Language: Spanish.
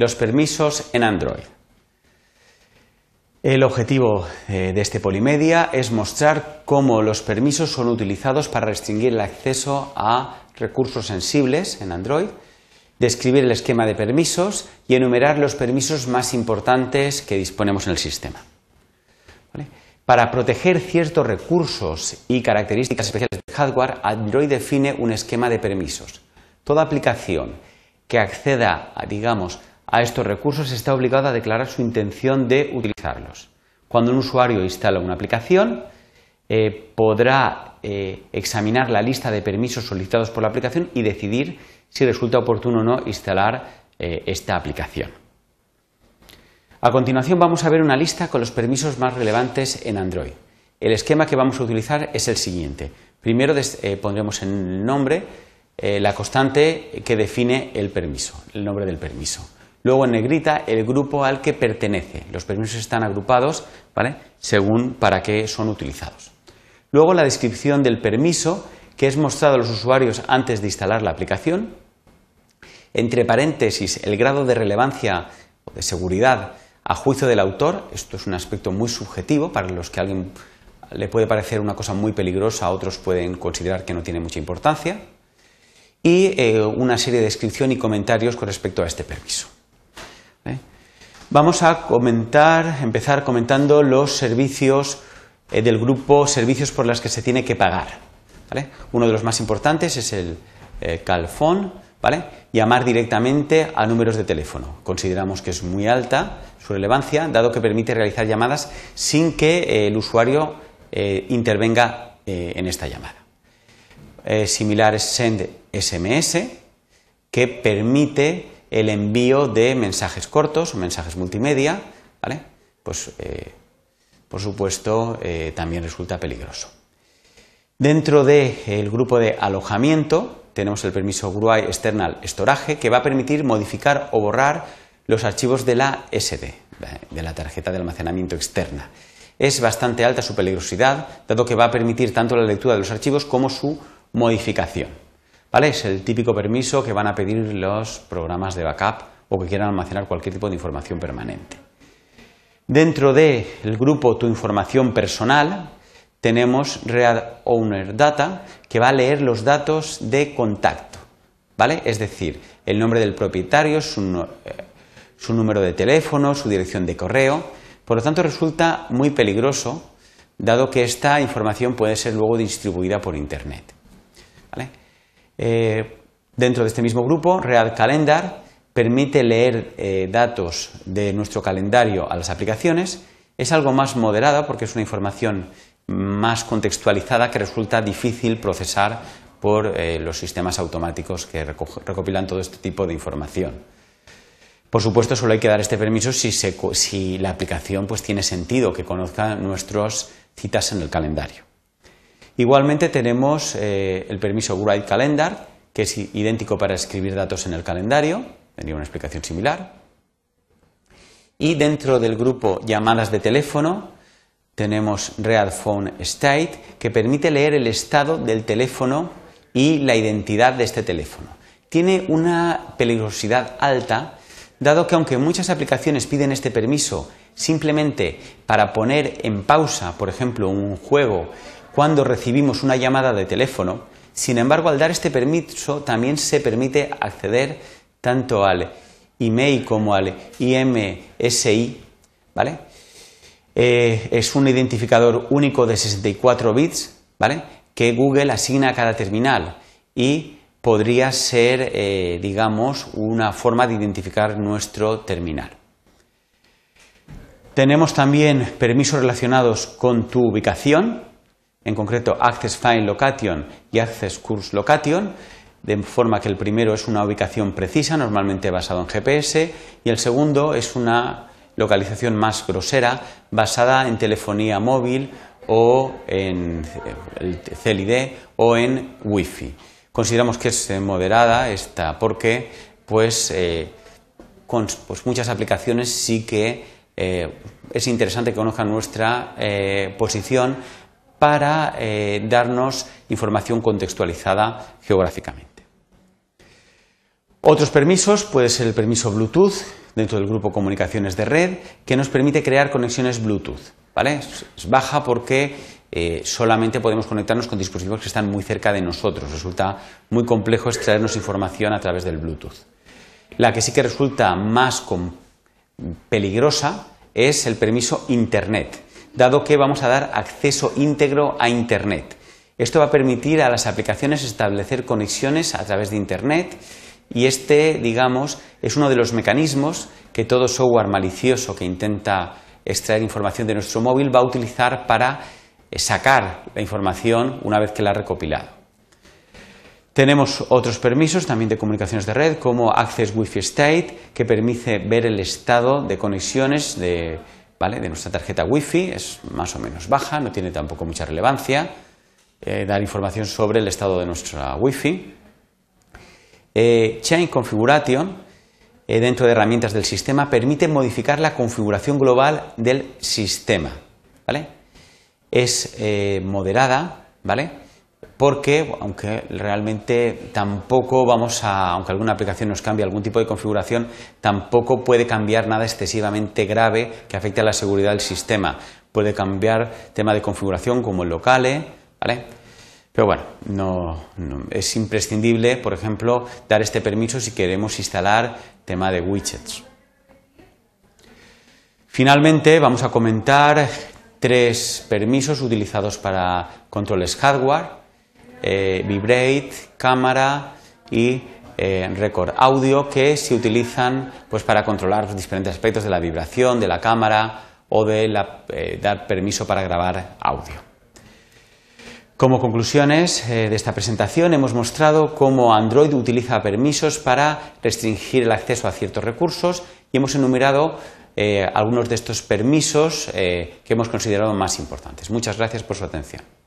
los permisos en Android. El objetivo eh, de este Polimedia es mostrar cómo los permisos son utilizados para restringir el acceso a recursos sensibles en Android, describir el esquema de permisos y enumerar los permisos más importantes que disponemos en el sistema. Para proteger ciertos recursos y características especiales del hardware, Android define un esquema de permisos. Toda aplicación que acceda, digamos, a estos recursos está obligado a declarar su intención de utilizarlos. Cuando un usuario instala una aplicación, eh, podrá eh, examinar la lista de permisos solicitados por la aplicación y decidir si resulta oportuno o no instalar eh, esta aplicación. A continuación vamos a ver una lista con los permisos más relevantes en Android. El esquema que vamos a utilizar es el siguiente. Primero pondremos en el nombre la constante que define el permiso, el nombre del permiso. Luego en negrita el grupo al que pertenece. Los permisos están agrupados ¿vale? según para qué son utilizados. Luego la descripción del permiso que es mostrado a los usuarios antes de instalar la aplicación. Entre paréntesis el grado de relevancia o de seguridad a juicio del autor. Esto es un aspecto muy subjetivo para los que a alguien le puede parecer una cosa muy peligrosa, otros pueden considerar que no tiene mucha importancia. Y eh, una serie de descripción y comentarios con respecto a este permiso. Vamos a comentar, empezar comentando los servicios eh, del grupo servicios por los que se tiene que pagar. Uno de los más importantes es el eh, calfón, ¿vale? llamar directamente a números de teléfono. Consideramos que es muy alta su relevancia, dado que permite realizar llamadas sin que eh, el usuario intervenga en esta llamada. similar es Send SMS, que permite el envío de mensajes cortos o mensajes multimedia, ¿vale? Pues, eh, por supuesto, eh, también resulta peligroso. Dentro del grupo de alojamiento tenemos el permiso GUI External Storage que va a permitir modificar o borrar los archivos de la SD, de la tarjeta de almacenamiento externa. Es bastante alta su peligrosidad, dado que va a permitir tanto la lectura de los archivos como su modificación. Es el típico permiso que van a pedir los programas de backup o que quieran almacenar cualquier tipo de información permanente. Dentro del grupo Tu información personal tenemos Read Owner Data que va a leer los datos de contacto, ¿vale? Es decir, el nombre del propietario, su, eh, su número de teléfono, su dirección de correo. Por lo tanto, resulta muy peligroso dado que esta información puede ser luego distribuida por Internet. ¿vale? Eh, dentro de este mismo grupo, Real Calendar permite leer eh, datos de nuestro calendario a las aplicaciones. Es algo más moderado porque es una información más contextualizada que resulta difícil procesar por eh, los sistemas automáticos que recopilan todo este tipo de información. Por supuesto, solo hay que dar este permiso si, la aplicación pues, tiene sentido, que conozca nuestras citas en el calendario. Igualmente tenemos eh, el permiso Write Calendar, que es idéntico para escribir datos en el calendario, tendría una explicación similar. Y dentro del grupo llamadas de teléfono tenemos Read Phone State, que permite leer el estado del teléfono y la identidad de este teléfono. Tiene una peligrosidad alta, dado que aunque muchas aplicaciones piden este permiso simplemente para poner en pausa, por ejemplo, un juego cuando recibimos una llamada de teléfono. Sin embargo, al dar este permiso también se permite acceder tanto al email como al IMSI, ¿vale? Eh, es un identificador único de 64 bits, ¿vale? Que Google asigna a cada terminal y podría ser, eh, digamos, una forma de identificar nuestro terminal. Tenemos también permisos relacionados con tu ubicación, en concreto Access File Location y Access Course Location, de forma que el primero es una ubicación precisa, normalmente basado en GPS, y el segundo es una localización más grosera, basada en telefonía móvil o en el CLID o en Wi-Fi. Consideramos que es eh, moderada esta porque pues, eh, con pues muchas aplicaciones sí que eh, es interesante que conozcan nuestra posición para eh, darnos información contextualizada geográficamente. Otros permisos puede ser el permiso Bluetooth, dentro del grupo comunicaciones de red que nos permite crear conexiones Bluetooth. ¿vale? Es baja porque eh, solamente podemos conectarnos con dispositivos que están muy cerca de nosotros. Resulta muy complejo extraernos información a través del Bluetooth. La que sí que resulta más peligrosa es el permiso Internet, dado que vamos a dar acceso íntegro a Internet. Esto va a permitir a las aplicaciones establecer conexiones a través de Internet y este, digamos, es uno de los mecanismos que todo software malicioso que intenta extraer información de nuestro móvil va a utilizar para sacar la información una vez que la ha recopilado. Tenemos otros permisos también de comunicaciones de red como Access Wi-Fi State, que permite ver el estado de conexiones de, de nuestra tarjeta Wi-Fi, es más o menos baja, no tiene tampoco mucha relevancia, eh, dar información sobre el estado de nuestra Wi-Fi. Eh, Chain Configuration, eh, dentro de herramientas del sistema, permite modificar la configuración global del sistema. ¿vale? Es eh, moderada, ¿vale? Porque aunque realmente tampoco vamos a, aunque alguna aplicación nos cambie algún tipo de configuración, tampoco puede cambiar nada excesivamente grave que afecte a la seguridad del sistema. Puede cambiar tema de configuración como el locale, ¿vale? Pero bueno, no, es imprescindible, por ejemplo, dar este permiso si queremos instalar tema de widgets. Finalmente, vamos a comentar tres permisos utilizados para controles hardware, eh, Vibrate, cámara y eh, Record Audio, que se utilizan pues, para controlar diferentes aspectos de la vibración, de la cámara o de eh, dar permiso para grabar audio. Como conclusiones de esta presentación hemos mostrado cómo Android utiliza permisos para restringir el acceso a ciertos recursos y hemos enumerado algunos de estos permisos que hemos considerado más importantes. Muchas gracias por su atención.